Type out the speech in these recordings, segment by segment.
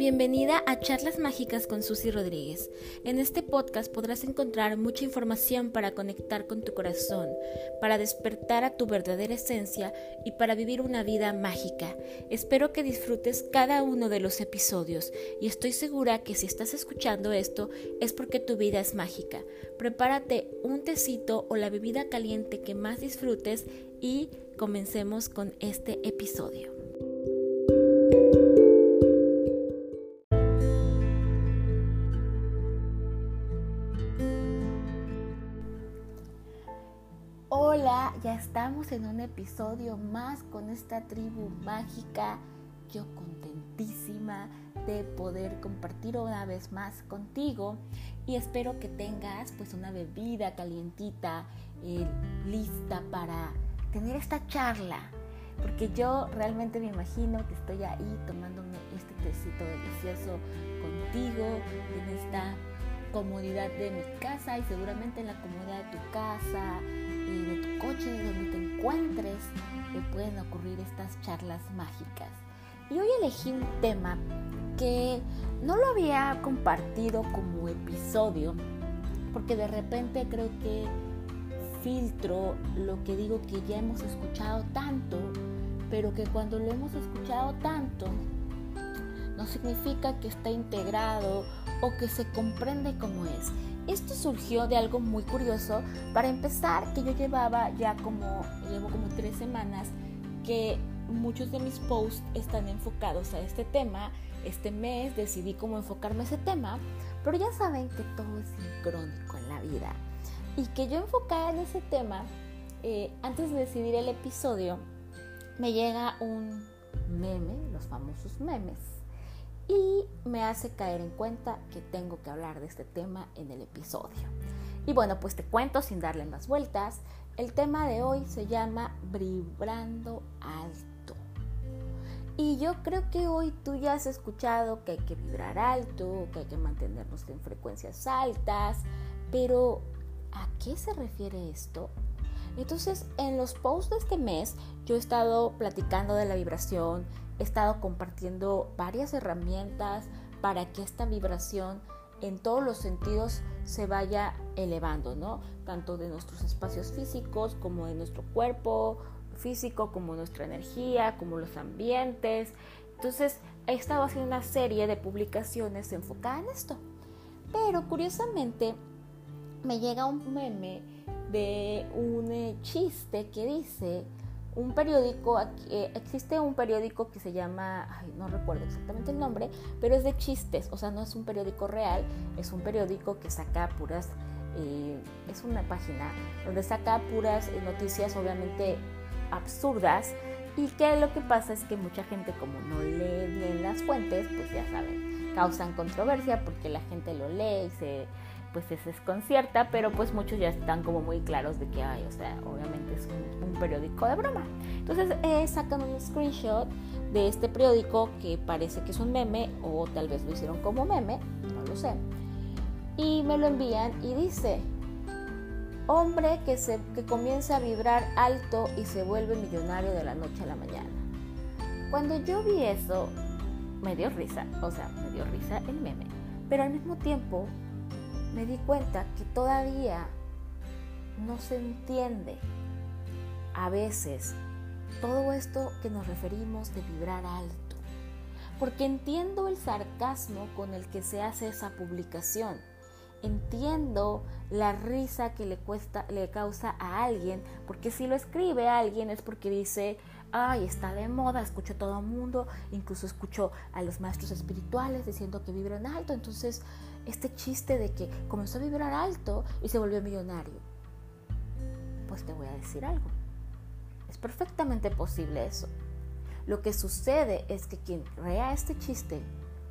Bienvenida a Charlas Mágicas con Susy Rodríguez. En este podcast podrás encontrar mucha información para conectar con tu corazón, para despertar a tu verdadera esencia y para vivir una vida mágica. Espero que disfrutes cada uno de los episodios y estoy segura que si estás escuchando esto es porque tu vida es mágica. Prepárate un tecito o la bebida caliente que más disfrutes y comencemos con este episodio. En un episodio más con esta tribu mágica. Yo contentísima de poder compartir una vez más contigo y espero que tengas pues una bebida calientita eh, lista para tener esta charla porque yo realmente me imagino que estoy ahí tomándome este tecito delicioso contigo en esta comodidad de mi casa y seguramente en la comodidad de tu casa de tu coche, de donde te encuentres, te pueden ocurrir estas charlas mágicas. Y hoy elegí un tema que no lo había compartido como episodio, porque de repente creo que filtro lo que digo que ya hemos escuchado tanto, pero que cuando lo hemos escuchado tanto, no significa que está integrado o que se comprende como es. Esto surgió de algo muy curioso. Para empezar, que yo llevaba ya como, llevo como tres semanas que muchos de mis posts están enfocados a este tema. Este mes decidí cómo enfocarme a ese tema, pero ya saben que todo es sincrónico en la vida. Y que yo enfocada en ese tema, eh, antes de decidir el episodio, me llega un meme, los famosos memes, y me hace caer en cuenta que tengo que hablar de este tema en el episodio. Y bueno, pues te cuento sin darle más vueltas. El tema de hoy se llama vibrando alto. Y yo creo que hoy tú ya has escuchado que hay que vibrar alto, que hay que mantenernos en frecuencias altas, pero ¿a qué se refiere esto? Entonces, en los posts de este mes, yo he estado platicando de la vibración, he estado compartiendo varias herramientas para que esta vibración en todos los sentidos se vaya elevando, ¿no? Tanto de nuestros espacios físicos como de nuestro cuerpo físico, como nuestra energía, como los ambientes. Entonces, he estado haciendo una serie de publicaciones enfocadas en esto. Pero curiosamente, me llega un meme de un eh, chiste que dice, un periódico, eh, existe un periódico que se llama, no recuerdo exactamente el nombre, pero es de chistes, o sea, no es un periódico real, es un periódico que saca puras, eh, es una página donde saca puras noticias obviamente absurdas y que lo que pasa es que mucha gente como no lee bien las fuentes, pues ya saben, causan controversia porque la gente lo lee y se pues se desconcierta, pero pues muchos ya están como muy claros de que hay, o sea, obviamente es un, periódico de broma. Entonces eh, sacan un screenshot de este periódico que parece que es un meme o tal vez lo hicieron como meme, no lo sé. Y me lo envían y dice, hombre que, se, que comienza a vibrar alto y se vuelve millonario de la noche a la mañana. Cuando yo vi eso, me dio risa, o sea, me dio risa el meme, pero al mismo tiempo me di cuenta que todavía no se entiende a veces todo esto que nos referimos de vibrar alto. Porque entiendo el sarcasmo con el que se hace esa publicación. Entiendo la risa que le, cuesta, le causa a alguien, porque si lo escribe a alguien es porque dice, ay, está de moda, escucho a todo el mundo, incluso escucho a los maestros espirituales diciendo que vibran alto, entonces este chiste de que comenzó a vibrar alto y se volvió millonario. Pues te voy a decir algo. Es perfectamente posible eso. Lo que sucede es que quien crea este chiste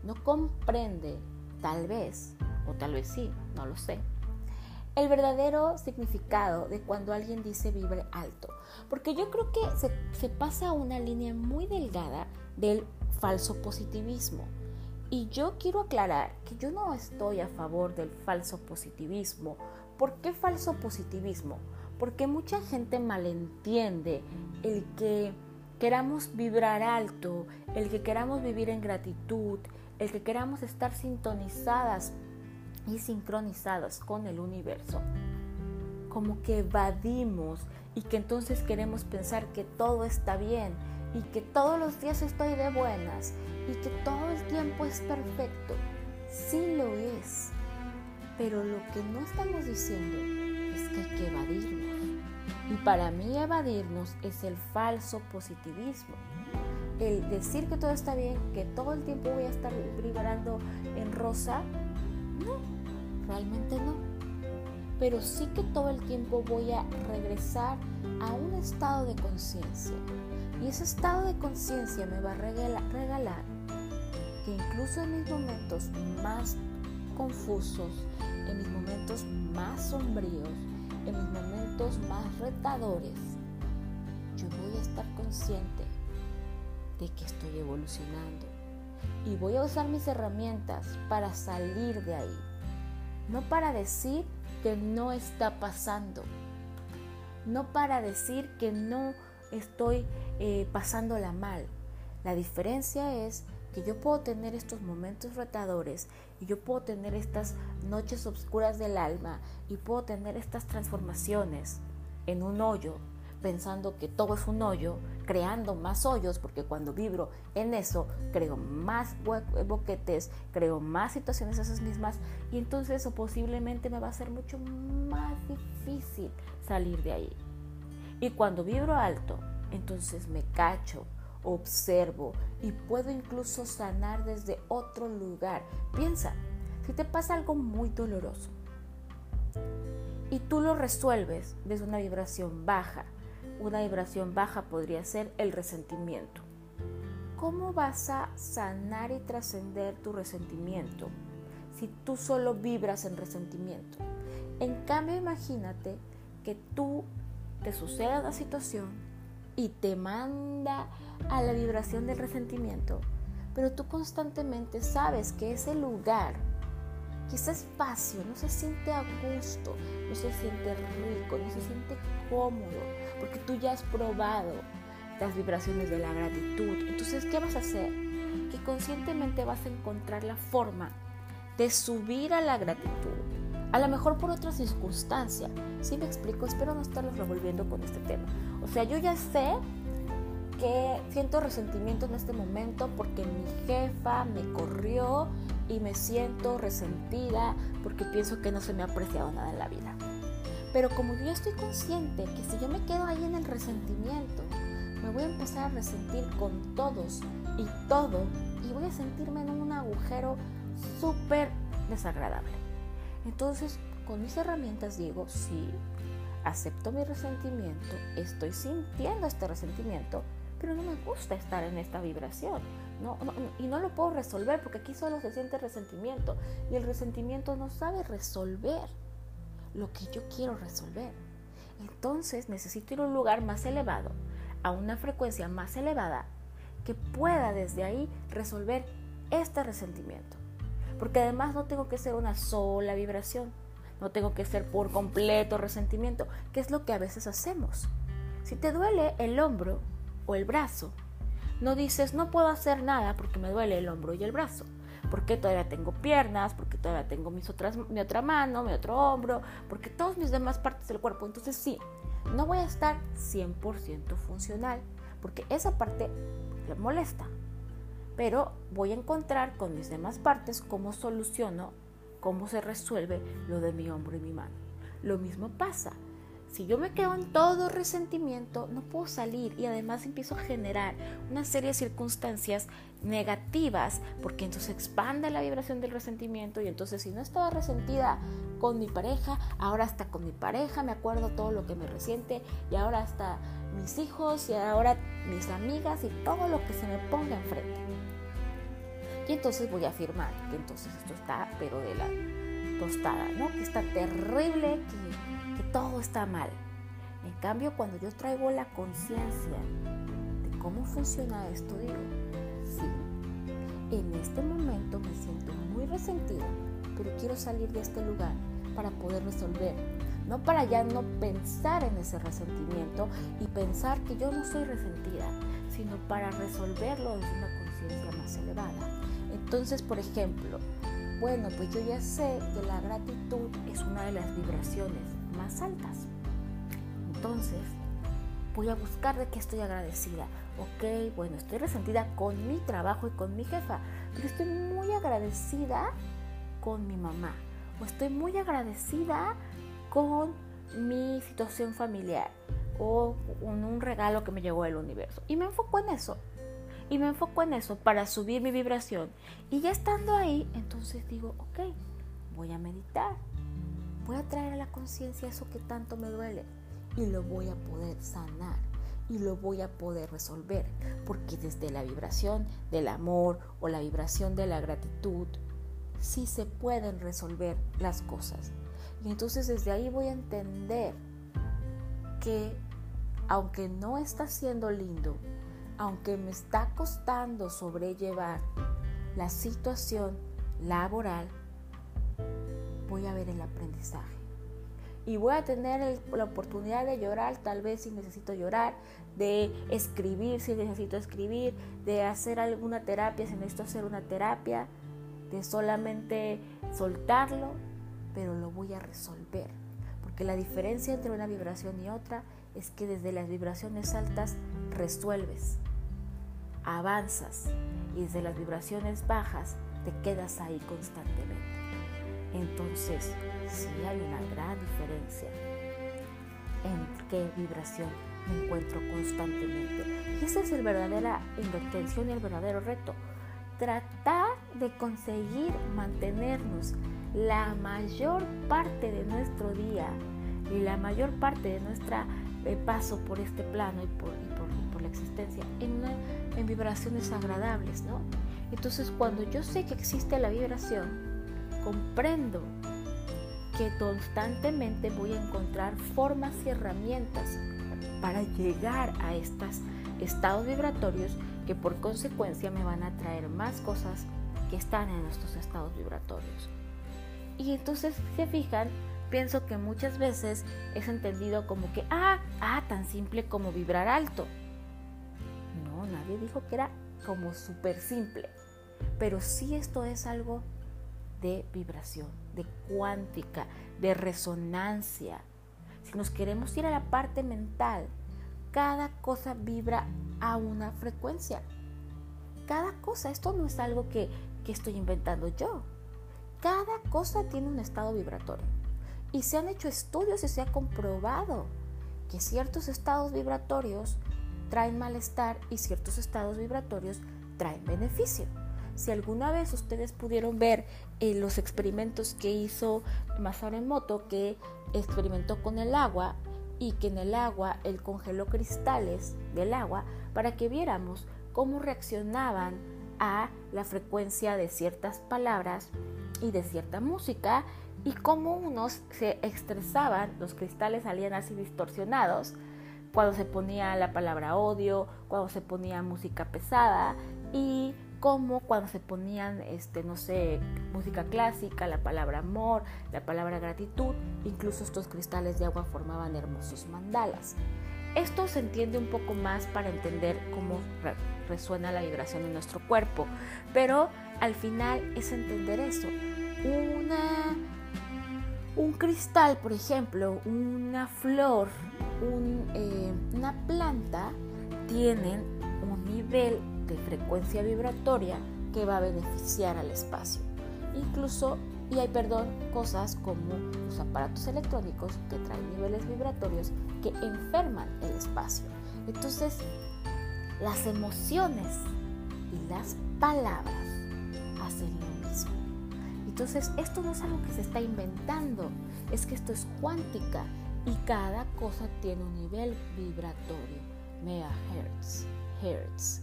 no comprende, tal vez, o tal vez sí, no lo sé, el verdadero significado de cuando alguien dice vibre alto. Porque yo creo que se, se pasa una línea muy delgada del falso positivismo. Y yo quiero aclarar que yo no estoy a favor del falso positivismo. ¿Por qué falso positivismo? Porque mucha gente malentiende el que queramos vibrar alto, el que queramos vivir en gratitud, el que queramos estar sintonizadas y sincronizadas con el universo. Como que evadimos y que entonces queremos pensar que todo está bien y que todos los días estoy de buenas y que todo el tiempo es perfecto. Sí lo es, pero lo que no estamos diciendo es que hay que evadirnos. Y para mí evadirnos es el falso positivismo. El decir que todo está bien, que todo el tiempo voy a estar vibrando en rosa, no, realmente no. Pero sí que todo el tiempo voy a regresar a un estado de conciencia. Y ese estado de conciencia me va a regalar incluso en mis momentos más confusos, en mis momentos más sombríos, en mis momentos más retadores, yo voy a estar consciente de que estoy evolucionando y voy a usar mis herramientas para salir de ahí, no para decir que no está pasando, no para decir que no estoy eh, pasándola mal. La diferencia es yo puedo tener estos momentos retadores y yo puedo tener estas noches oscuras del alma y puedo tener estas transformaciones en un hoyo, pensando que todo es un hoyo, creando más hoyos, porque cuando vibro en eso, creo más boquetes, creo más situaciones esas mismas, y entonces eso posiblemente me va a ser mucho más difícil salir de ahí. Y cuando vibro alto, entonces me cacho, observo y puedo incluso sanar desde otro lugar. Piensa, si te pasa algo muy doloroso y tú lo resuelves desde una vibración baja, una vibración baja podría ser el resentimiento. ¿Cómo vas a sanar y trascender tu resentimiento si tú solo vibras en resentimiento? En cambio, imagínate que tú te suceda una situación y te manda a la vibración del resentimiento, pero tú constantemente sabes que ese lugar, que ese espacio no se siente a gusto, no se siente rico, no se siente cómodo, porque tú ya has probado las vibraciones de la gratitud. Entonces, ¿qué vas a hacer? Que conscientemente vas a encontrar la forma de subir a la gratitud, a lo mejor por otra circunstancia. Si me explico, espero no estarlos revolviendo con este tema. O sea, yo ya sé que siento resentimiento en este momento porque mi jefa me corrió y me siento resentida porque pienso que no se me ha apreciado nada en la vida. Pero como yo estoy consciente que si yo me quedo ahí en el resentimiento, me voy a empezar a resentir con todos y todo y voy a sentirme en un agujero súper desagradable. Entonces, con mis herramientas digo, sí, acepto mi resentimiento, estoy sintiendo este resentimiento, pero no me gusta estar en esta vibración. y no lo puedo resolver porque aquí solo se siente resentimiento y el resentimiento no sabe resolver lo que yo quiero resolver. Entonces necesito ir a un lugar más elevado, a una frecuencia más elevada, que pueda desde ahí resolver este resentimiento. Porque además no tengo que ser una sola vibración, no tengo que ser por completo resentimiento, que es lo que a veces hacemos. Si te duele el hombro, o el brazo. No dices, no puedo hacer nada porque me duele el hombro y el brazo. Porque todavía tengo piernas, porque todavía tengo mis otras, mi otra mano, mi otro hombro, porque todas mis demás partes del cuerpo. Entonces sí, no voy a estar 100% funcional, porque esa parte le molesta. Pero voy a encontrar con mis demás partes cómo soluciono, cómo se resuelve lo de mi hombro y mi mano. Lo mismo pasa si yo me quedo en todo resentimiento, no puedo salir y además empiezo a generar una serie de circunstancias negativas porque entonces expande la vibración del resentimiento y entonces si no estaba resentida con mi pareja, ahora hasta con mi pareja me acuerdo todo lo que me resiente y ahora hasta mis hijos y ahora mis amigas y todo lo que se me ponga enfrente. Y entonces voy a afirmar que entonces esto está pero de la tostada, ¿no? Que está terrible, que todo está mal. En cambio, cuando yo traigo la conciencia de cómo funciona esto, digo, sí, en este momento me siento muy resentida, pero quiero salir de este lugar para poder resolver. No para ya no pensar en ese resentimiento y pensar que yo no soy resentida, sino para resolverlo desde una conciencia más elevada. Entonces, por ejemplo, bueno, pues yo ya sé que la gratitud es una de las vibraciones más altas. Entonces, voy a buscar de qué estoy agradecida. Ok, bueno, estoy resentida con mi trabajo y con mi jefa, pero estoy muy agradecida con mi mamá. O estoy muy agradecida con mi situación familiar o con un regalo que me llegó del universo. Y me enfoco en eso. Y me enfoco en eso para subir mi vibración. Y ya estando ahí, entonces digo, ok, voy a meditar. Voy a traer a la conciencia eso que tanto me duele. Y lo voy a poder sanar. Y lo voy a poder resolver. Porque desde la vibración del amor o la vibración de la gratitud, sí se pueden resolver las cosas. Y entonces desde ahí voy a entender que aunque no está siendo lindo, aunque me está costando sobrellevar la situación laboral, voy a ver el aprendizaje. Y voy a tener la oportunidad de llorar, tal vez si necesito llorar, de escribir si necesito escribir, de hacer alguna terapia si necesito hacer una terapia, de solamente soltarlo, pero lo voy a resolver. Porque la diferencia entre una vibración y otra es que desde las vibraciones altas resuelves, avanzas y desde las vibraciones bajas te quedas ahí constantemente. Entonces, sí hay una gran diferencia en qué vibración me encuentro constantemente. Y esa es la verdadera intención y el verdadero reto. Tratar de conseguir mantenernos la mayor parte de nuestro día y la mayor parte de nuestra eh, paso por este plano y por, existencia en, vibraciones agradables, ¿no? Entonces cuando yo sé que existe la vibración, comprendo que constantemente voy a encontrar formas y herramientas para llegar a estos estados vibratorios que por consecuencia me van a traer más cosas que están en estos estados vibratorios. Y entonces, se fijan, pienso que muchas veces es entendido como que, ah, ah, tan simple como vibrar alto. Dijo que era como súper simple. Pero sí esto es algo de vibración, de cuántica, de resonancia. Si nos queremos ir a la parte mental, cada cosa vibra a una frecuencia. Cada cosa, esto no es algo que, que estoy inventando yo. Cada cosa tiene un estado vibratorio. Y se han hecho estudios y se ha comprobado que ciertos estados vibratorios traen malestar y ciertos estados vibratorios traen beneficio. Si alguna vez ustedes pudieron ver eh, los experimentos que hizo Masaru Emoto, que experimentó con el agua y que en el agua él congeló cristales del agua para que viéramos cómo reaccionaban a la frecuencia de ciertas palabras y de cierta música y cómo unos se estresaban, los cristales salían así distorsionados cuando se ponía la palabra odio, cuando se ponía música pesada y cómo cuando se ponían, este, no sé, música clásica, la palabra amor, la palabra gratitud, incluso estos cristales de agua formaban hermosos mandalas. Esto se entiende un poco más para entender cómo resuena la vibración en nuestro cuerpo, pero al final es entender eso. Una un cristal, por ejemplo, una flor, eh, una planta, tienen un nivel de frecuencia vibratoria que va a beneficiar al espacio. Incluso, y hay, perdón, cosas como los aparatos electrónicos que traen niveles vibratorios que enferman el espacio. Entonces, las emociones y las palabras hacen. Entonces, esto no es algo que se está inventando, es que esto es cuántica y cada cosa tiene un nivel vibratorio, megahertz, hertz.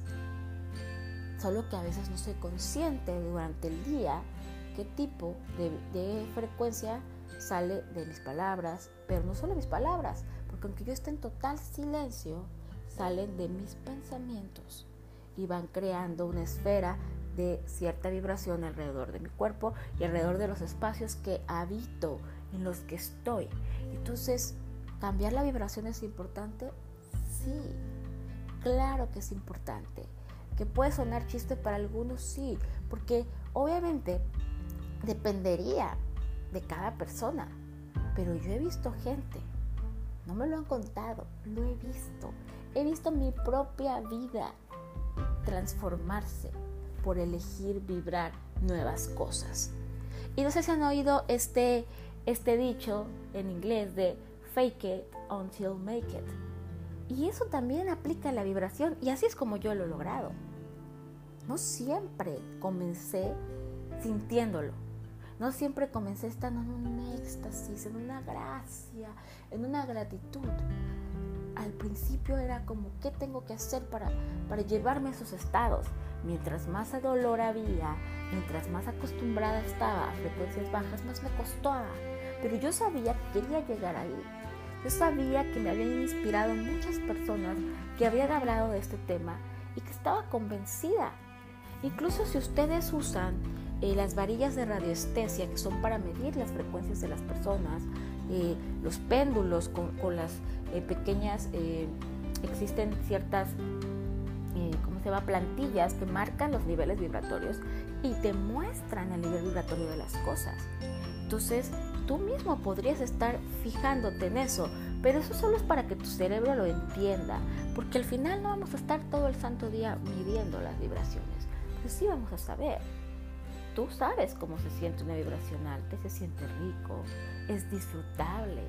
Solo que a veces no soy consciente durante el día qué tipo de, de frecuencia sale de mis palabras, pero no solo mis palabras, porque aunque yo esté en total silencio, salen de mis pensamientos y van creando una esfera de cierta vibración alrededor de mi cuerpo y alrededor de los espacios que habito, en los que estoy. Entonces, ¿cambiar la vibración es importante? Sí, claro que es importante. que puede sonar chiste para algunos, sí, porque obviamente dependería de cada persona, pero yo he visto gente, no me lo han contado, lo he visto, he visto mi propia vida transformarse por elegir vibrar nuevas cosas. Y no sé si han oído este, este dicho en inglés de fake it until make it. Y eso también aplica a la vibración y así es como yo lo he logrado. No siempre comencé sintiéndolo. No siempre comencé estando en un éxtasis, en una gracia, en una gratitud. Al principio era como, ¿qué tengo que hacer para, para llevarme a esos estados? Mientras más dolor había, mientras más acostumbrada estaba a frecuencias bajas, más me costaba. Pero yo sabía que quería llegar ahí. Yo sabía que me habían inspirado muchas personas que habían hablado de este tema y que estaba convencida. Incluso si ustedes usan eh, las varillas de radiestesia, que son para medir las frecuencias de las personas, eh, los péndulos con, con las eh, pequeñas, existen ciertas ¿cómo se llama? Plantillas que marcan los niveles vibratorios y te muestran el nivel vibratorio de las cosas. Entonces, tú mismo podrías estar fijándote en eso, pero eso solo es para que tu cerebro lo entienda, porque al final no vamos a estar todo el santo día midiendo las vibraciones, pero sí vamos a saber. Tú sabes cómo se siente una vibración alta, se siente rico, es disfrutable,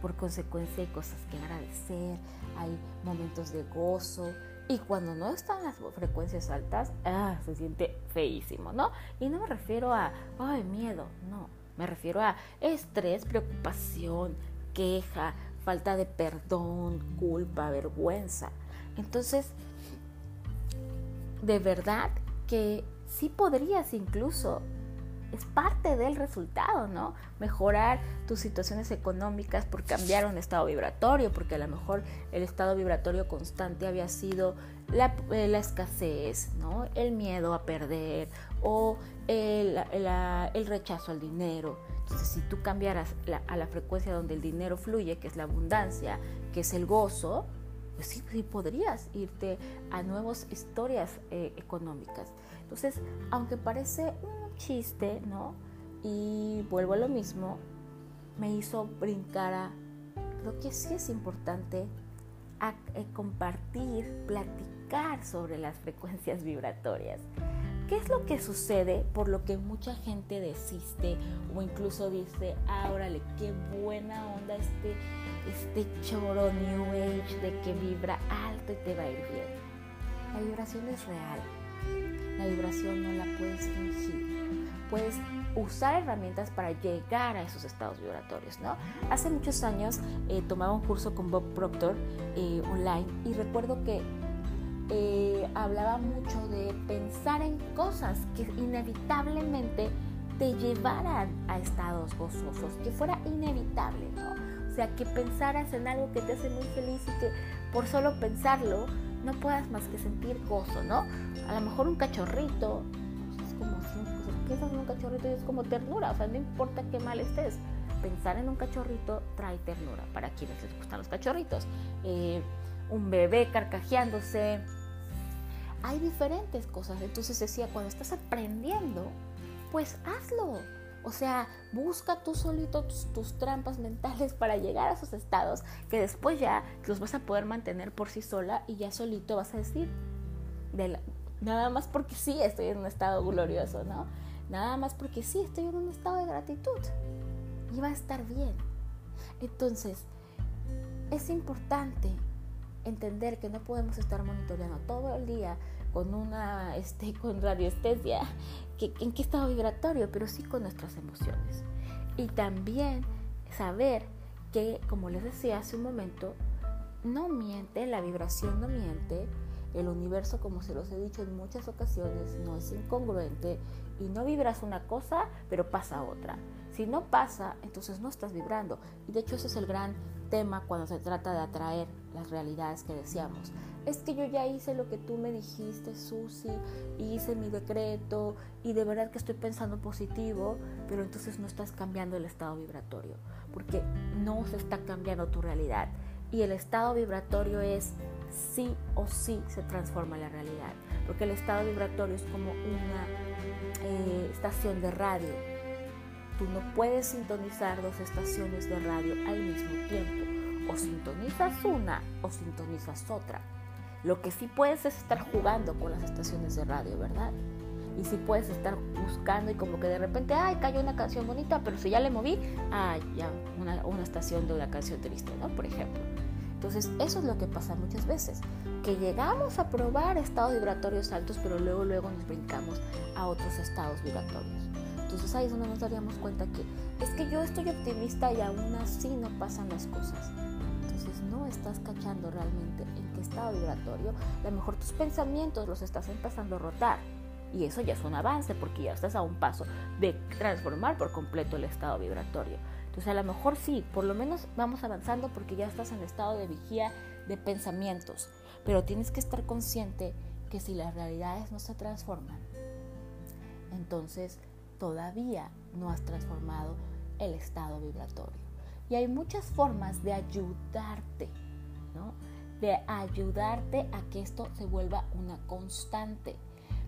por consecuencia hay cosas que agradecer, hay momentos de gozo, y cuando no están las frecuencias altas, ah, se siente feísimo, ¿no? Y no me refiero a, ay, miedo, no. Me refiero a estrés, preocupación, queja, falta de perdón, culpa, vergüenza. Entonces, de verdad que sí podrías incluso es parte del resultado, ¿no? Mejorar tus situaciones económicas por cambiar un estado vibratorio, porque a lo mejor el estado vibratorio constante había sido la, eh, escasez, ¿no? El miedo a perder o el, rechazo al dinero. Entonces, si tú cambiaras a la frecuencia donde el dinero fluye, que es la abundancia, que es el gozo, pues sí, sí podrías irte a nuevas historias eh, económicas. Entonces, aunque parece chiste, ¿no? Y vuelvo a lo mismo, me hizo brincar a, creo que sí es importante eh, compartir, platicar sobre las frecuencias vibratorias. ¿Qué es lo que sucede por lo que mucha gente desiste o incluso dice, ah, órale, qué buena onda este, este choro New Age de que vibra alto y te va a ir bien? La vibración es real. La vibración no la puedes fingir puedes usar herramientas para llegar a esos estados vibratorios, ¿no? Hace muchos años eh, tomaba un curso con Bob Proctor eh, online y recuerdo que eh, hablaba mucho de pensar en cosas que inevitablemente te llevaran a estados gozosos, que fuera inevitable, ¿no? O sea, que pensaras en algo que te hace muy feliz y que por solo pensarlo no puedas más que sentir gozo, ¿no? A lo mejor un cachorrito, es como si piensas en un cachorrito y es como ternura, o sea, no importa qué mal estés, pensar en un cachorrito trae ternura para quienes les gustan los cachorritos. Eh, un bebé carcajeándose, hay diferentes cosas. Entonces decía, cuando estás aprendiendo, pues hazlo. O sea, busca tú solito tus, trampas mentales para llegar a esos estados que después ya los vas a poder mantener por sí sola y ya solito vas a decir, de nada más porque sí estoy en un estado glorioso, ¿no? Nada más porque sí, estoy en un estado de gratitud. Y va a estar bien. Entonces, es importante entender que no podemos estar monitoreando todo el día con una este, con radiestesia, que, en qué estado vibratorio, pero sí con nuestras emociones. Y también saber que, como les decía hace un momento, no miente, la vibración no miente, el universo, como se los he dicho en muchas ocasiones, no es incongruente y no vibras una cosa, pero pasa otra. Si no pasa, entonces no estás vibrando. Y de hecho ese es el gran tema cuando se trata de atraer las realidades que deseamos. Es que yo ya hice lo que tú me dijiste, Susi, hice mi decreto y de verdad que estoy pensando positivo, pero entonces no estás cambiando el estado vibratorio, porque no se está cambiando tu realidad. Y el estado vibratorio es sí o sí se transforma la realidad, porque el estado vibratorio es como una eh, estación de radio. Tú no puedes sintonizar dos estaciones de radio al mismo tiempo. O sintonizas una o sintonizas otra. Lo que sí puedes es estar jugando con las estaciones de radio, ¿verdad? Y sí puedes estar buscando y como que de repente, ay, cayó una canción bonita, pero si ya le moví, ay, ya una, una estación de una canción triste, ¿no? Por ejemplo. Entonces, eso es lo que pasa muchas veces, que llegamos a probar estados vibratorios altos, pero luego, luego nos brincamos a otros estados vibratorios. Entonces ahí es donde nos daríamos cuenta que es que yo estoy optimista y aún así no pasan las cosas. Entonces no estás cachando realmente en qué estado vibratorio. A lo mejor tus pensamientos los estás empezando a rotar. Y eso ya es un avance porque ya estás a un paso de transformar por completo el estado vibratorio. Entonces a lo mejor sí, por lo menos vamos avanzando porque ya estás en estado de vigía de pensamientos, pero tienes que estar consciente que si las realidades no se transforman, entonces todavía no has transformado el estado vibratorio. Y hay muchas formas de ayudarte, ¿no? De ayudarte a que esto se vuelva una constante.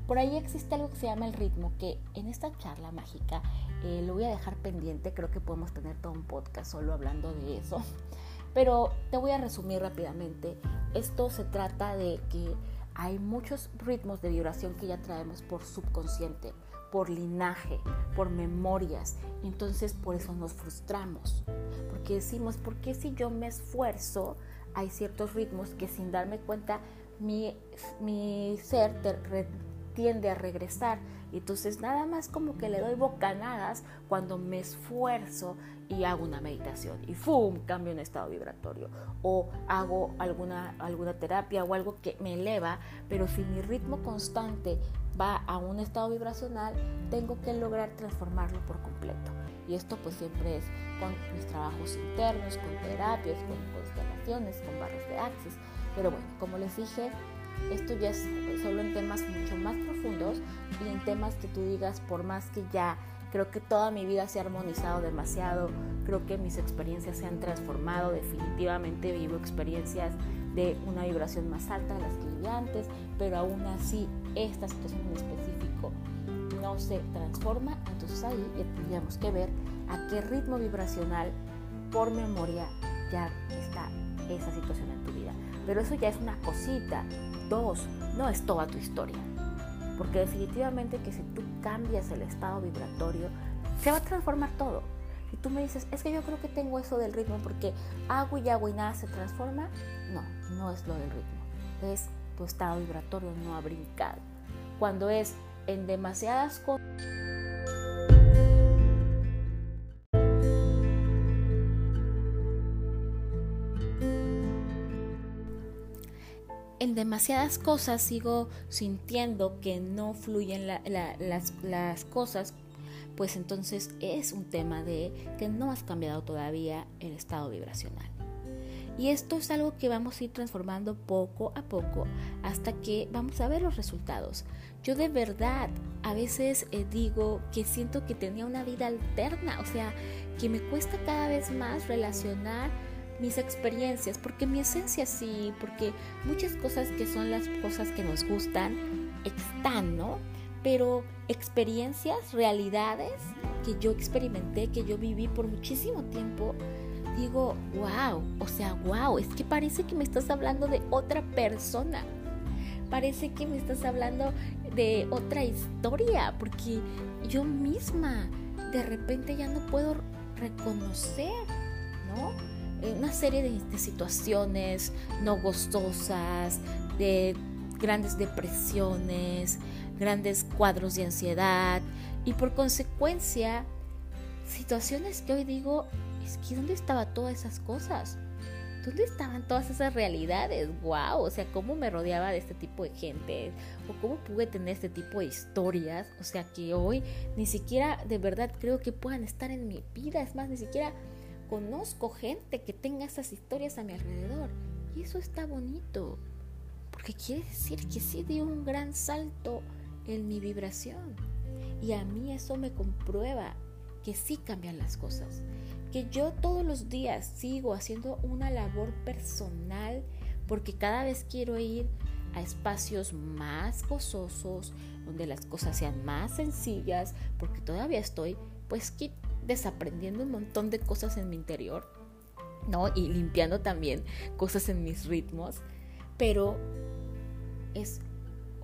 Por ahí existe algo que se llama el ritmo, que en esta charla mágica eh, lo voy a dejar pendiente, creo que podemos tener todo un podcast solo hablando de eso. Pero te voy a resumir rápidamente. Esto se trata de que hay muchos ritmos de vibración que ya traemos por subconsciente, por linaje, por memorias. Entonces por eso nos frustramos. Porque decimos, ¿por qué si yo me esfuerzo? Hay ciertos ritmos que sin darme cuenta mi, mi ser tiende a regresar. Y entonces nada más como que le doy bocanadas cuando me esfuerzo y hago una meditación y ¡fum! cambio en estado vibratorio. O hago alguna, alguna terapia o algo que me eleva, pero si mi ritmo constante va a un estado vibracional, tengo que lograr transformarlo por completo. Y esto pues siempre es con mis trabajos internos, con terapias, con constelaciones, con barras de axis. Pero bueno, como les dije, esto ya es solo en temas mucho más profundos y en temas que tú digas, por más que ya creo que toda mi vida se ha armonizado demasiado, creo que mis experiencias se han transformado, definitivamente vivo experiencias de una vibración más alta de las que vivía antes, pero aún así esta situación en específico no se transforma, entonces ahí tendríamos que ver a qué ritmo vibracional por memoria ya está esa situación en tu vida. Pero eso ya es una cosita. Dos, no es toda tu historia. Porque definitivamente que si tú cambias el estado vibratorio, se va a transformar todo. Si tú me dices, es que yo creo que tengo eso del ritmo porque hago y hago y nada se transforma, no, no es lo del ritmo. Es tu estado vibratorio no ha brincado. Cuando es en demasiadas cosas en demasiadas cosas sigo sintiendo que no fluyen las, cosas, pues entonces es un tema de que no has cambiado todavía el estado vibracional. Y esto es algo que vamos a ir transformando poco a poco hasta que vamos a ver los resultados. Yo de verdad a veces eh, digo que siento que tenía una vida alterna, o sea, que me cuesta cada vez más relacionar mis experiencias, porque mi esencia sí, porque muchas cosas que son las cosas que nos gustan están, ¿no? Pero experiencias, realidades que yo experimenté, que yo viví por muchísimo tiempo, digo, wow, o sea, wow, es que parece que me estás hablando de otra persona. Parece que me estás hablando de otra historia, porque yo misma de repente ya no puedo reconocer, ¿no? Una serie de, situaciones no gustosas, de grandes depresiones, grandes cuadros de ansiedad y por consecuencia situaciones que hoy digo, es que ¿dónde estaban todas esas cosas? ¿Dónde estaban todas esas realidades? ¡Wow! O sea, ¿cómo me rodeaba de este tipo de gente? ¿O cómo pude tener este tipo de historias? O sea, que hoy ni siquiera de verdad creo que puedan estar en mi vida. Es más, ni siquiera conozco gente que tenga esas historias a mi alrededor. Y eso está bonito, porque quiere decir que sí dio un gran salto en mi vibración. Y a mí eso me comprueba que sí cambian las cosas. Que yo todos los días sigo haciendo una labor personal porque cada vez quiero ir a espacios más gozosos, donde las cosas sean más sencillas, porque todavía estoy pues desaprendiendo un montón de cosas en mi interior, ¿no? Y limpiando también cosas en mis ritmos, pero es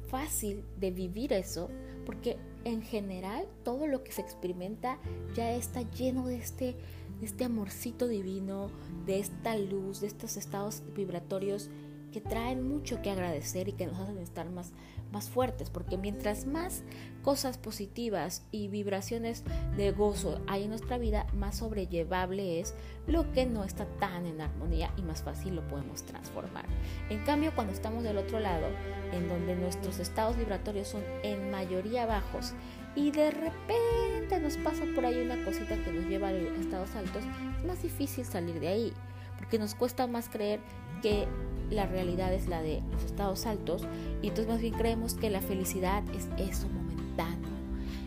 fácil de vivir eso porque en general todo lo que se experimenta ya está lleno de este, de este amorcito divino, de esta luz, de estos estados vibratorios que traen mucho que agradecer y que nos hacen estar más, más fuertes, porque mientras más cosas positivas y vibraciones de gozo hay en nuestra vida, más sobrellevable es lo que no está tan en armonía y más fácil lo podemos transformar. En cambio, cuando estamos del otro lado, en donde nuestros estados vibratorios son en mayoría bajos y de repente nos pasa por ahí una cosita que nos lleva a estados altos, es más difícil salir de ahí, porque nos cuesta más creer que la realidad es la de los estados altos y entonces más bien creemos que la felicidad es eso momentáneo,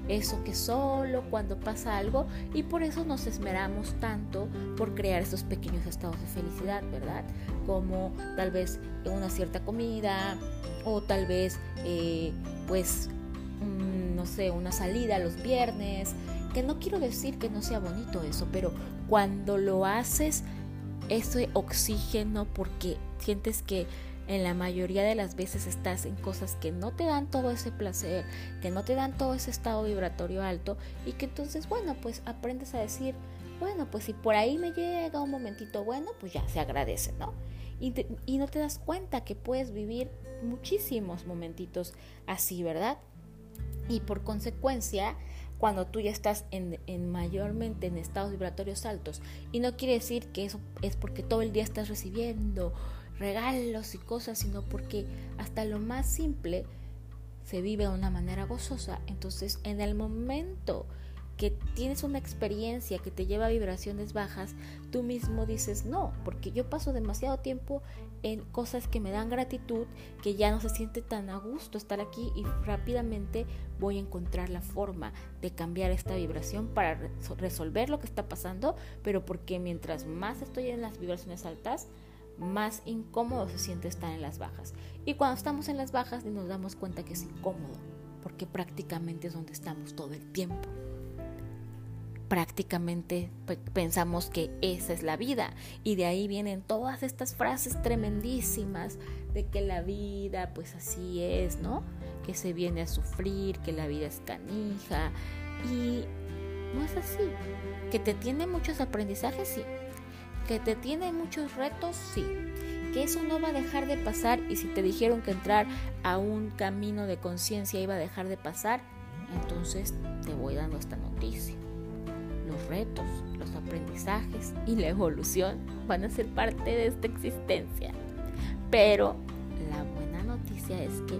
eso que solo cuando pasa algo y por eso nos esmeramos tanto por crear estos pequeños estados de felicidad, ¿verdad? Como tal vez una cierta comida o tal vez eh, pues mm, no sé, una salida los viernes, que no quiero decir que no sea bonito eso, pero cuando lo haces ese oxígeno porque sientes que en la mayoría de las veces estás en cosas que no te dan todo ese placer, que no te dan todo ese estado vibratorio alto y que entonces, bueno, pues aprendes a decir, bueno, pues si por ahí me llega un momentito bueno, pues ya se agradece, ¿no? Y, y no te das cuenta que puedes vivir muchísimos momentitos así, ¿verdad? Y por consecuencia, cuando tú ya estás en, mayormente en estados vibratorios altos. Y no quiere decir que eso es porque todo el día estás recibiendo regalos y cosas, sino porque hasta lo más simple se vive de una manera gozosa. Entonces, en el momento que tienes una experiencia que te lleva a vibraciones bajas, tú mismo dices no, porque yo paso demasiado tiempo en cosas que me dan gratitud, que ya no se siente tan a gusto estar aquí y rápidamente voy a encontrar la forma de cambiar esta vibración para resolver lo que está pasando, pero porque mientras más estoy en las vibraciones altas, más incómodo se siente estar en las bajas. Y cuando estamos en las bajas nos damos cuenta que es incómodo, porque prácticamente es donde estamos todo el tiempo prácticamente pensamos que esa es la vida y de ahí vienen todas estas frases tremendísimas de que la vida pues así es, ¿no? Que se viene a sufrir, que la vida es canija y no es así. Que te tiene muchos aprendizajes, sí. Que te tiene muchos retos, sí. Que eso no va a dejar de pasar y si te dijeron que entrar a un camino de conciencia iba a dejar de pasar, entonces te voy dando esta noticia los retos, los aprendizajes y la evolución van a ser parte de esta existencia. Pero la buena noticia es que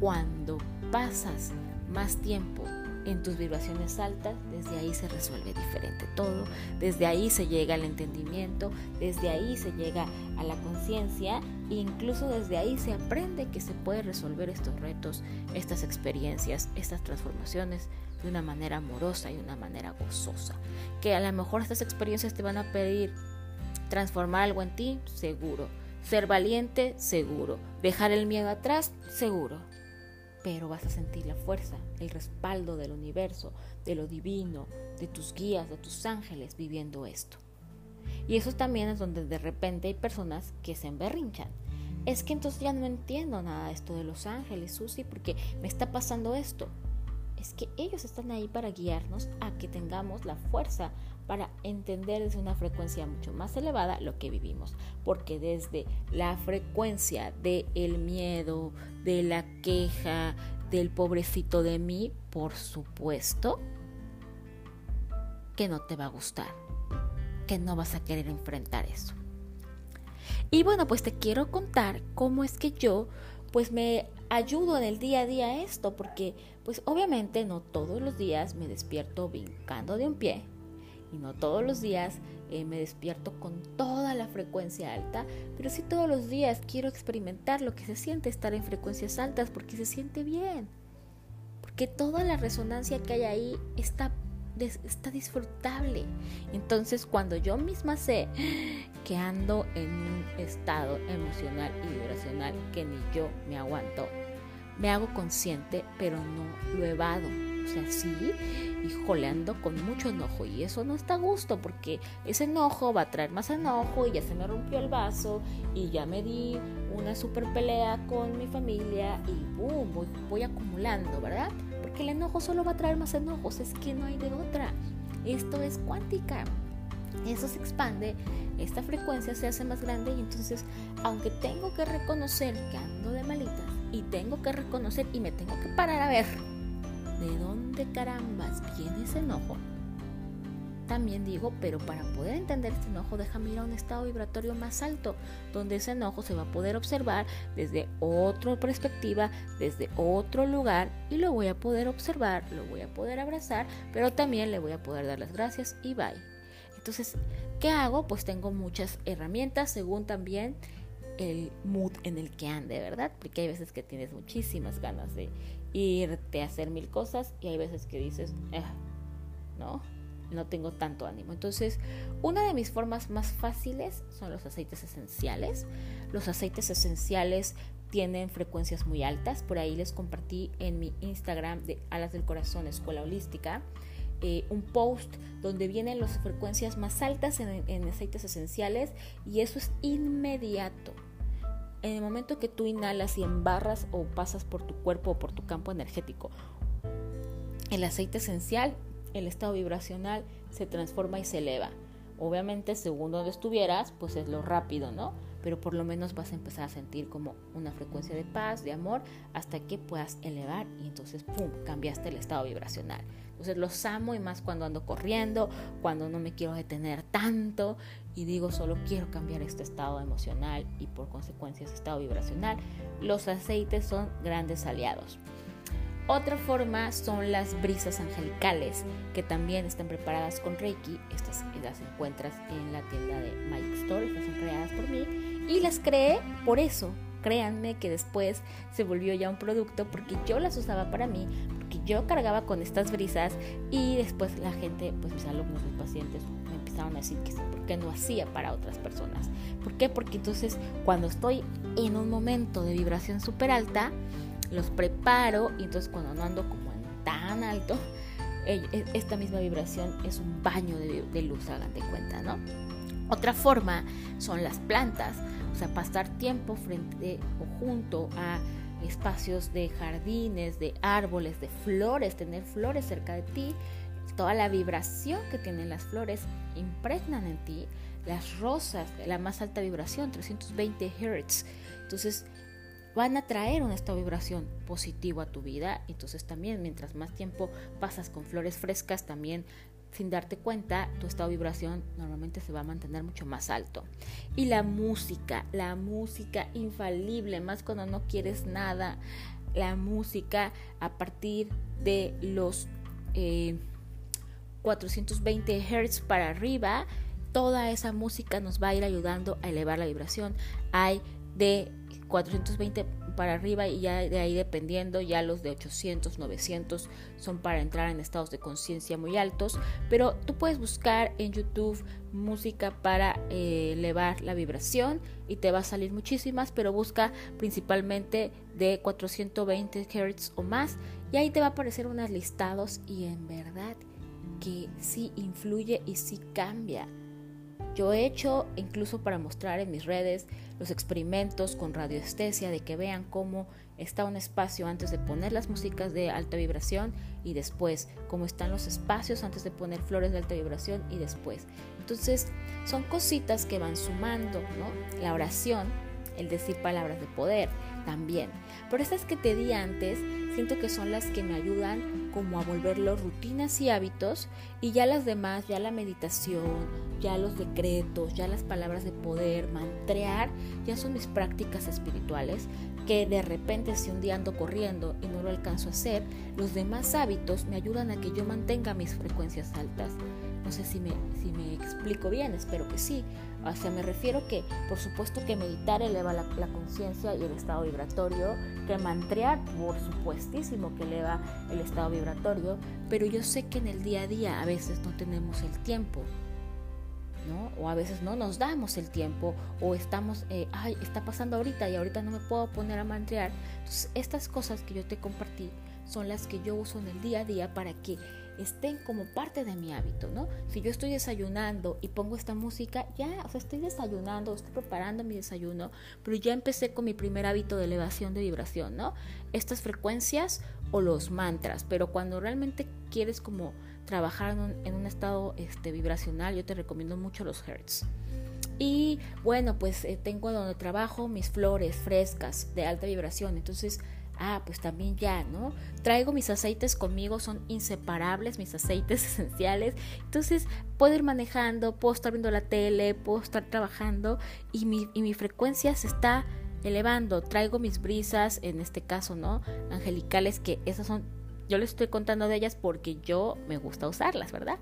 cuando pasas más tiempo en tus vibraciones altas, desde ahí se resuelve diferente todo, desde ahí se llega al entendimiento, desde ahí se llega a la conciencia e incluso desde ahí se aprende que se puede resolver estos retos, estas experiencias, estas transformaciones de una manera amorosa y de una manera gozosa. Que a lo mejor estas experiencias te van a pedir transformar algo en ti, seguro. Ser valiente, seguro. Dejar el miedo atrás, seguro. Pero vas a sentir la fuerza, el respaldo del universo, de lo divino, de tus guías, de tus ángeles viviendo esto. Y eso también es donde de repente hay personas que se emberrinchan. Es que entonces ya no entiendo nada de esto de los ángeles, Susi, porque me está pasando esto es que ellos están ahí para guiarnos a que tengamos la fuerza para entender desde una frecuencia mucho más elevada lo que vivimos, porque desde la frecuencia del el miedo, de la queja, del pobrecito de mí, por supuesto que no te va a gustar, que no vas a querer enfrentar eso. Y bueno, pues te quiero contar cómo es que yo pues me ayudo en el día a día esto, porque pues obviamente no todos los días me despierto brincando de un pie y no todos los días eh, me despierto con toda la frecuencia alta, pero sí todos los días quiero experimentar lo que se siente estar en frecuencias altas porque se siente bien, porque toda la resonancia que hay ahí está está disfrutable. Entonces cuando yo misma sé que ando en un estado emocional y vibracional que ni yo me aguanto, me hago consciente, pero no lo evado. O sea, sí, híjole, ando con mucho enojo y eso no está a gusto porque ese enojo va a traer más enojo y ya se me rompió el vaso y ya me di una super pelea con mi familia y boom, voy, voy acumulando, ¿verdad? Porque el enojo solo va a traer más enojos, es que no hay de otra. Esto es cuántica. Eso se expande, esta frecuencia se hace más grande y entonces, aunque tengo que reconocer que ando de malitas y tengo que reconocer y me tengo que parar a ver de dónde carambas viene ese enojo, también digo, pero para poder entender este enojo, déjame ir a un estado vibratorio más alto, donde ese enojo se va a poder observar desde otra perspectiva, desde otro lugar, y lo voy a poder observar, lo voy a poder abrazar, pero también le voy a poder dar las gracias y bye. Entonces, ¿qué hago? Pues tengo muchas herramientas según también el mood en el que ande, ¿verdad? Porque hay veces que tienes muchísimas ganas de irte a hacer mil cosas y hay veces que dices, ah, ¿no? No tengo tanto ánimo. Entonces, una de mis formas más fáciles son los aceites esenciales. Los aceites esenciales tienen frecuencias muy altas. Por ahí les compartí en mi Instagram de Alas del Corazón Escuela Holística eh, un post donde vienen las frecuencias más altas en, en aceites esenciales y eso es inmediato. En el momento que tú inhalas y embarras o pasas por tu cuerpo o por tu campo energético el aceite esencial el estado vibracional se transforma y se eleva. Obviamente, según donde estuvieras, pues es lo rápido, ¿no? Pero por lo menos vas a empezar a sentir como una frecuencia de paz, de amor, hasta que puedas elevar y entonces, ¡pum!, cambiaste el estado vibracional. Entonces los amo y más cuando ando corriendo, cuando no me quiero detener tanto y digo solo quiero cambiar este estado emocional y por consecuencia ese estado vibracional. Los aceites son grandes aliados. Otra forma son las brisas angelicales, que también están preparadas con Reiki. Estas las encuentras en la tienda de Mike Store, estas son creadas por mí. Y las creé por eso. Créanme que después se volvió ya un producto porque yo las usaba para mí, porque yo cargaba con estas brisas y después la gente, pues mis alumnos, mis pacientes, me empezaron a decir que sí, porque no hacía para otras personas. ¿Por qué? Porque entonces cuando estoy en un momento de vibración súper alta, los preparo y entonces cuando no ando como en tan alto, e, esta misma vibración es un baño de, luz, hagan cuenta, ¿no? Otra forma son las plantas, o sea, pasar tiempo frente o junto a espacios de jardines, de árboles, de flores, tener flores cerca de ti, toda la vibración que tienen las flores impregnan en ti, las rosas, la más alta vibración, 320 Hz. Entonces, van a traer una esta vibración positiva a tu vida. Entonces también mientras más tiempo pasas con flores frescas, también sin darte cuenta, tu estado de vibración normalmente se va a mantener mucho más alto. Y la música, la música infalible, más cuando no quieres nada, la música a partir de los 420 eh, Hz para arriba, toda esa música nos va a ir ayudando a elevar la vibración. Hay de 420 para arriba y ya de ahí dependiendo, ya los de 800, 900 son para entrar en estados de conciencia muy altos, pero tú puedes buscar en YouTube música para eh, elevar la vibración y te va a salir muchísimas, pero busca principalmente de 420 Hz o más y ahí te va a aparecer unos listados y en verdad que sí influye y sí cambia. Yo he hecho, incluso para mostrar en mis redes, los experimentos con radioestesia de que vean cómo está un espacio antes de poner las músicas de alta vibración y después, cómo están los espacios antes de poner flores de alta vibración y después. Entonces, son cositas que van sumando, ¿no? La oración, el decir palabras de poder también. Pero estas que te di antes, siento que son las que me ayudan como a volverlo rutinas y hábitos y ya las demás, ya la meditación, ya los decretos, ya las palabras de poder, mantrear, ya son mis prácticas espirituales que de repente si un día ando corriendo y no lo alcanzo a hacer, los demás hábitos me ayudan a que yo mantenga mis frecuencias altas. No sé si me, si me explico bien, espero que sí. O me refiero que, por supuesto que meditar eleva la, la conciencia y el estado vibratorio, que mantrear, por supuestísimo que eleva el estado vibratorio, pero yo sé que en el día a día a veces no tenemos el tiempo ¿no? O a veces no nos damos el tiempo o estamos, eh, ay, está pasando ahorita y ahorita no me puedo poner a mantrear. Entonces, estas cosas que yo te compartí son las que yo uso en el día a día para que estén como parte de mi hábito, ¿no? Si yo estoy desayunando y pongo esta música, ya, o sea, estoy desayunando, estoy preparando mi desayuno, pero ya empecé con mi primer hábito de elevación de vibración, ¿no? Estas frecuencias o los mantras, pero cuando realmente quieres como trabajar en un, estado este, vibracional, yo te recomiendo mucho los hertz. Y bueno, pues eh, tengo donde trabajo mis flores frescas de alta vibración. Entonces, ah, pues también ya, ¿no? Traigo mis aceites conmigo, son inseparables mis aceites esenciales. Entonces, puedo ir manejando, puedo estar viendo la tele, puedo estar trabajando y mi, y mi frecuencia se está elevando. Traigo mis brisas, en este caso, ¿no? Angelicales, que esas son yo les estoy contando de ellas porque yo me gusta usarlas, ¿verdad?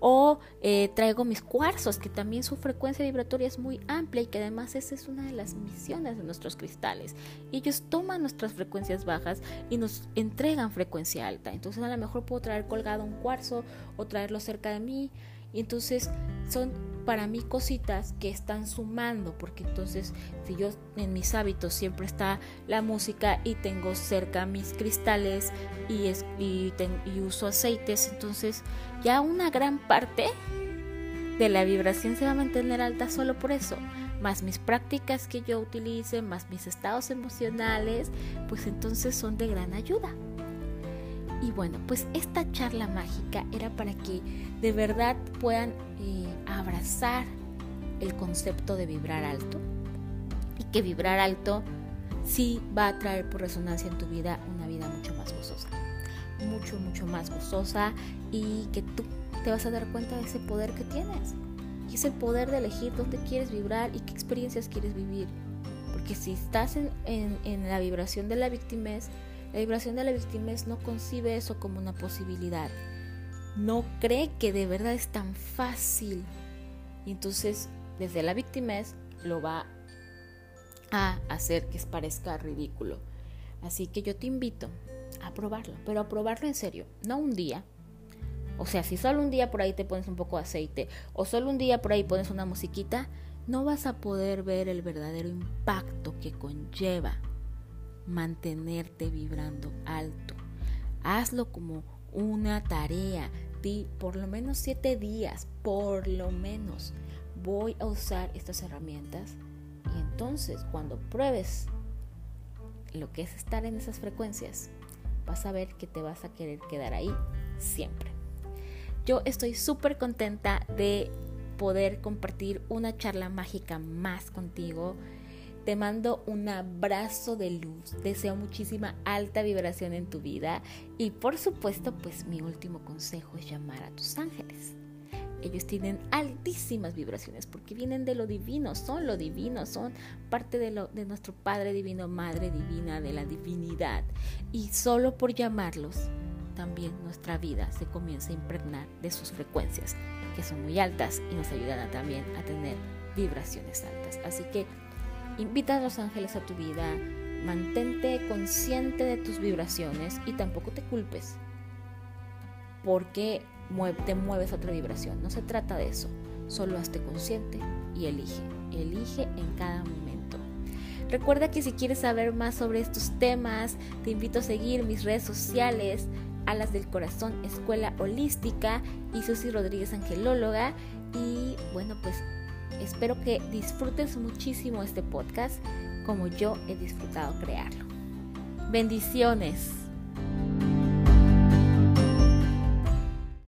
O eh, traigo mis cuarzos, que también su frecuencia vibratoria es muy amplia y que además esa es una de las misiones de nuestros cristales. Ellos toman nuestras frecuencias bajas y nos entregan frecuencia alta. Entonces a lo mejor puedo traer colgado un cuarzo o traerlo cerca de mí. Y entonces son para mí cositas que están sumando, porque entonces si yo en mis hábitos siempre está la música y tengo cerca mis cristales y, y, y uso aceites, entonces ya una gran parte de la vibración se va a mantener alta solo por eso, más mis prácticas que yo utilice, más mis estados emocionales, pues entonces son de gran ayuda. Y bueno, pues esta charla mágica era para que de verdad puedan eh, abrazar el concepto de vibrar alto y que vibrar alto sí va a traer por resonancia en tu vida una vida mucho más gozosa, mucho, mucho más gozosa y que tú te vas a dar cuenta de ese poder que tienes. Y es el poder de elegir dónde quieres vibrar y qué experiencias quieres vivir. Porque si estás en, en la vibración de la victimez, la vibración de la víctimas no concibe eso como una posibilidad. No cree que de verdad es tan fácil. Y entonces, desde la víctima lo va a hacer que parezca ridículo. Así que yo te invito a probarlo, pero a probarlo en serio, no un día. O sea, si solo un día por ahí te pones un poco de aceite o solo un día por ahí pones una musiquita, no vas a poder ver el verdadero impacto que conlleva mantenerte vibrando alto. Hazlo como una tarea. Di por lo menos siete días, por lo menos, voy a usar estas herramientas. Y entonces cuando pruebes lo que es estar en esas frecuencias, vas a ver que te vas a querer quedar ahí siempre. Yo estoy súper contenta de poder compartir una charla mágica más contigo. Te mando un abrazo de luz, deseo muchísima alta vibración en tu vida y por supuesto pues mi último consejo es llamar a tus ángeles. Ellos tienen altísimas vibraciones porque vienen de lo divino, son lo divino, son parte de, lo, de nuestro Padre Divino, Madre Divina, de la divinidad. Y solo por llamarlos, también nuestra vida se comienza a impregnar de sus frecuencias, que son muy altas y nos ayudan también a tener vibraciones altas. Así que Invita a los ángeles a tu vida, mantente consciente de tus vibraciones y tampoco te culpes porque te mueves a otra vibración. No se trata de eso, solo hazte consciente y elige, elige en cada momento. Recuerda que si quieres saber más sobre estos temas, te invito a seguir mis redes sociales, Alas del Corazón Escuela Holística y Susi Rodríguez Angelóloga. Y bueno, pues Espero que disfrutes muchísimo este podcast como yo he disfrutado crearlo. Bendiciones.